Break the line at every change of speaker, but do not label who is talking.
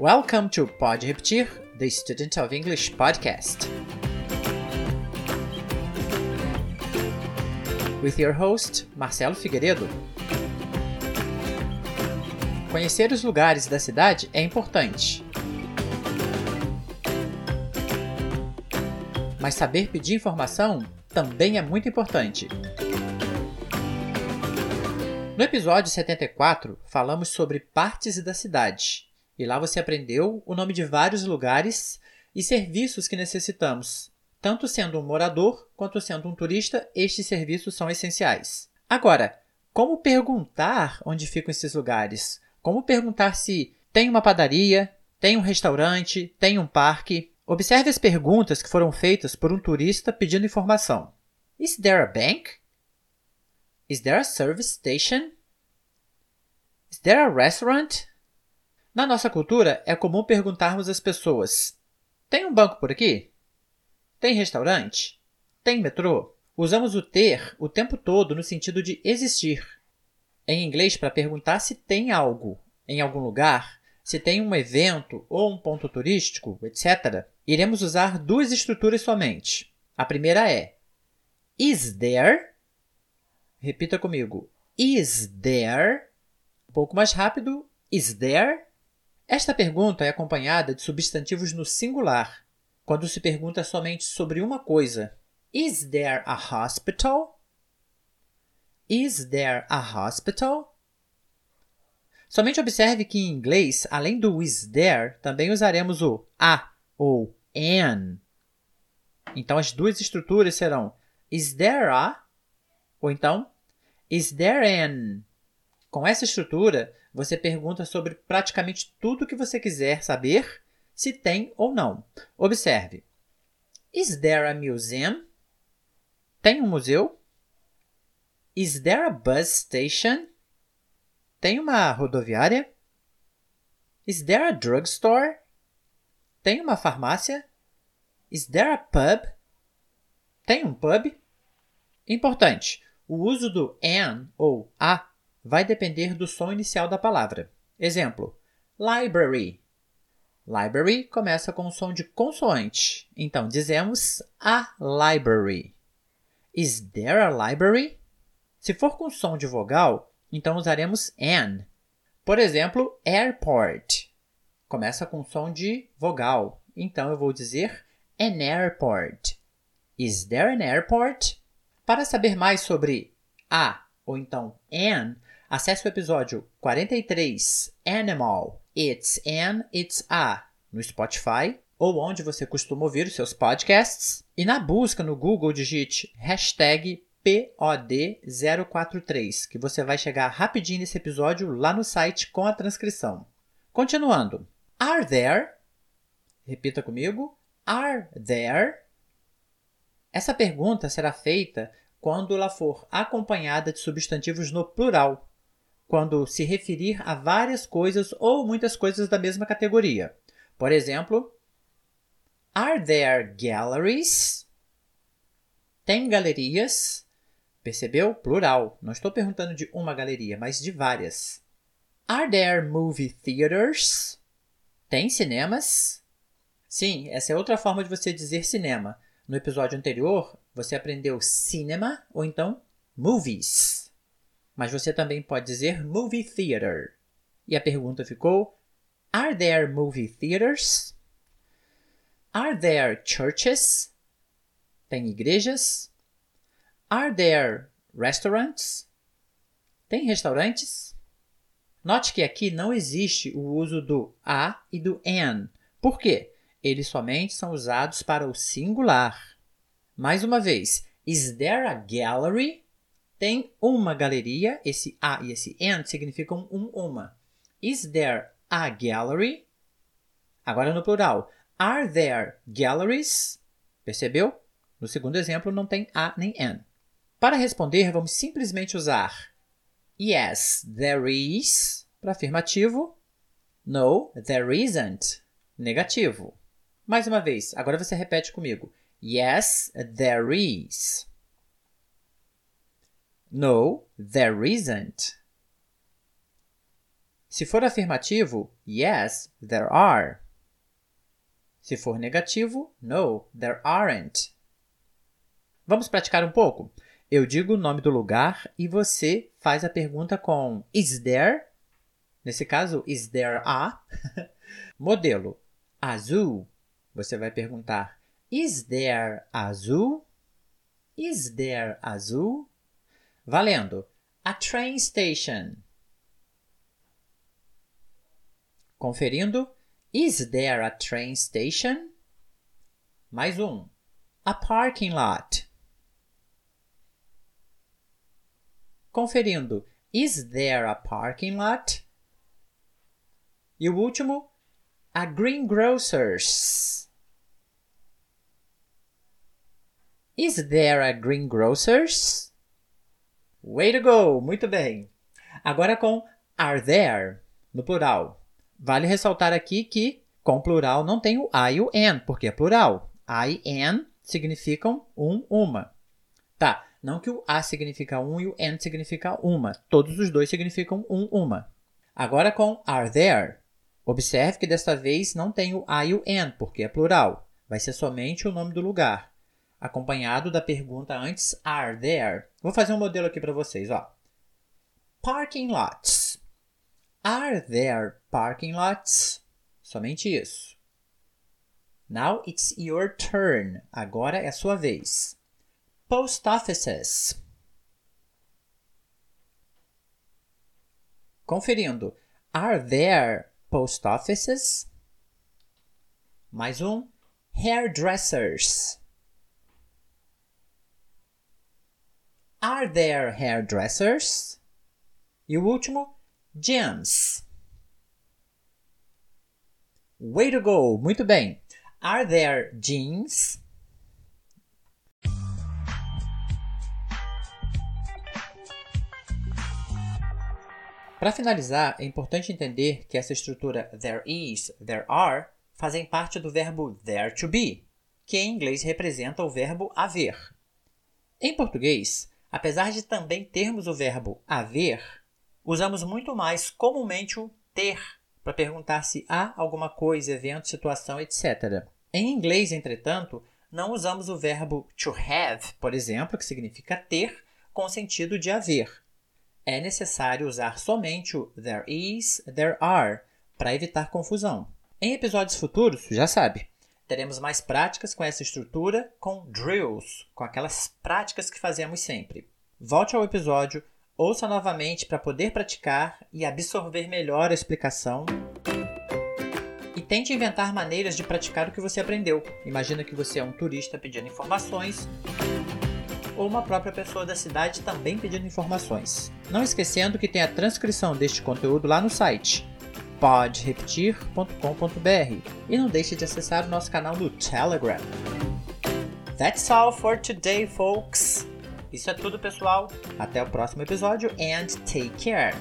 Welcome to Pode Repetir, the Student of English podcast. With your host, Marcelo Figueiredo. Conhecer os lugares da cidade é importante. Mas saber pedir informação também é muito importante. No episódio 74, falamos sobre partes da cidade. E lá você aprendeu o nome de vários lugares e serviços que necessitamos. Tanto sendo um morador quanto sendo um turista, estes serviços são essenciais. Agora, como perguntar onde ficam esses lugares? Como perguntar se tem uma padaria, tem um restaurante, tem um parque? Observe as perguntas que foram feitas por um turista pedindo informação. Is there a bank? Is there a service station? Is there a restaurant? Na nossa cultura, é comum perguntarmos às pessoas: Tem um banco por aqui? Tem restaurante? Tem metrô? Usamos o ter o tempo todo no sentido de existir. Em inglês, para perguntar se tem algo em algum lugar, se tem um evento ou um ponto turístico, etc., iremos usar duas estruturas somente. A primeira é Is there? Repita comigo. Is there? Um pouco mais rápido. Is there? Esta pergunta é acompanhada de substantivos no singular, quando se pergunta somente sobre uma coisa. Is there a hospital? Is there a hospital? Somente observe que em inglês, além do is there, também usaremos o a ou an. Então as duas estruturas serão is there a ou então is there an. Com essa estrutura, você pergunta sobre praticamente tudo que você quiser saber, se tem ou não. Observe: Is there a museum? Tem um museu? Is there a bus station? Tem uma rodoviária? Is there a drugstore? Tem uma farmácia? Is there a pub? Tem um pub? Importante: o uso do an ou a vai depender do som inicial da palavra. Exemplo: library. Library começa com o som de consoante, então dizemos a library. Is there a library? Se for com som de vogal, então usaremos an. Por exemplo, airport. Começa com som de vogal, então eu vou dizer an airport. Is there an airport? Para saber mais sobre a ou então an, Acesse o episódio 43 Animal It's An It's A no Spotify ou onde você costuma ouvir os seus podcasts. E na busca no Google digite hashtag POD043, que você vai chegar rapidinho nesse episódio lá no site com a transcrição. Continuando. Are there? Repita comigo. Are there? Essa pergunta será feita quando ela for acompanhada de substantivos no plural, quando se referir a várias coisas ou muitas coisas da mesma categoria. Por exemplo, Are there galleries? Tem galerias? Percebeu? Plural. Não estou perguntando de uma galeria, mas de várias. Are there movie theaters? Tem cinemas? Sim, essa é outra forma de você dizer cinema. No episódio anterior, você aprendeu cinema ou então movies mas você também pode dizer movie theater. E a pergunta ficou: Are there movie theaters? Are there churches? Tem igrejas? Are there restaurants? Tem restaurantes? Note que aqui não existe o uso do a e do an. Por quê? Eles somente são usados para o singular. Mais uma vez, is there a gallery? Tem uma galeria, esse a e esse and significam um uma. Is there a gallery? Agora no plural. Are there galleries? Percebeu? No segundo exemplo não tem a nem an. Para responder, vamos simplesmente usar Yes, there is para afirmativo. No, there isn't. Negativo. Mais uma vez, agora você repete comigo. Yes, there is. No, there isn't. Se for afirmativo, yes, there are. Se for negativo, no, there aren't. Vamos praticar um pouco? Eu digo o nome do lugar e você faz a pergunta com is there? Nesse caso, is there a? Modelo azul. Você vai perguntar is there azul? Is there azul? Valendo. A train station. Conferindo. Is there a train station? Mais um. A parking lot. Conferindo. Is there a parking lot? E o último, a greengrocers. Is there a greengrocers? Way to go! Muito bem! Agora com are there, no plural. Vale ressaltar aqui que com plural não tem o I e o N, porque é plural. I e N significam um, uma. Tá, não que o A significa um e o N significa uma. Todos os dois significam um, uma. Agora com are there. Observe que desta vez não tem o I e o N, porque é plural. Vai ser somente o nome do lugar, acompanhado da pergunta antes are there. Vou fazer um modelo aqui para vocês, ó. Parking lots. Are there parking lots? Somente isso. Now it's your turn. Agora é a sua vez. Post offices. Conferindo. Are there post offices? Mais um. Hairdressers. Are there hairdressers? E o último, gyms. Way to go! Muito bem. Are there gyms? Para finalizar, é importante entender que essa estrutura there is, there are fazem parte do verbo there to be, que em inglês representa o verbo haver. Em português, apesar de também termos o verbo haver, usamos muito mais comumente o ter para perguntar se há alguma coisa, evento, situação, etc. Em inglês, entretanto, não usamos o verbo to have, por exemplo, que significa ter, com o sentido de haver. É necessário usar somente o there is, there are, para evitar confusão. Em episódios futuros, já sabe, teremos mais práticas com essa estrutura, com drills, com aquelas práticas que fazemos sempre. Volte ao episódio, ouça novamente para poder praticar e absorver melhor a explicação. E tente inventar maneiras de praticar o que você aprendeu. Imagina que você é um turista pedindo informações ou uma própria pessoa da cidade também pedindo informações. Não esquecendo que tem a transcrição deste conteúdo lá no site podrepetir.com.br e não deixe de acessar o nosso canal no Telegram. That's all for today, folks. Isso é tudo, pessoal. Até o próximo episódio and take care.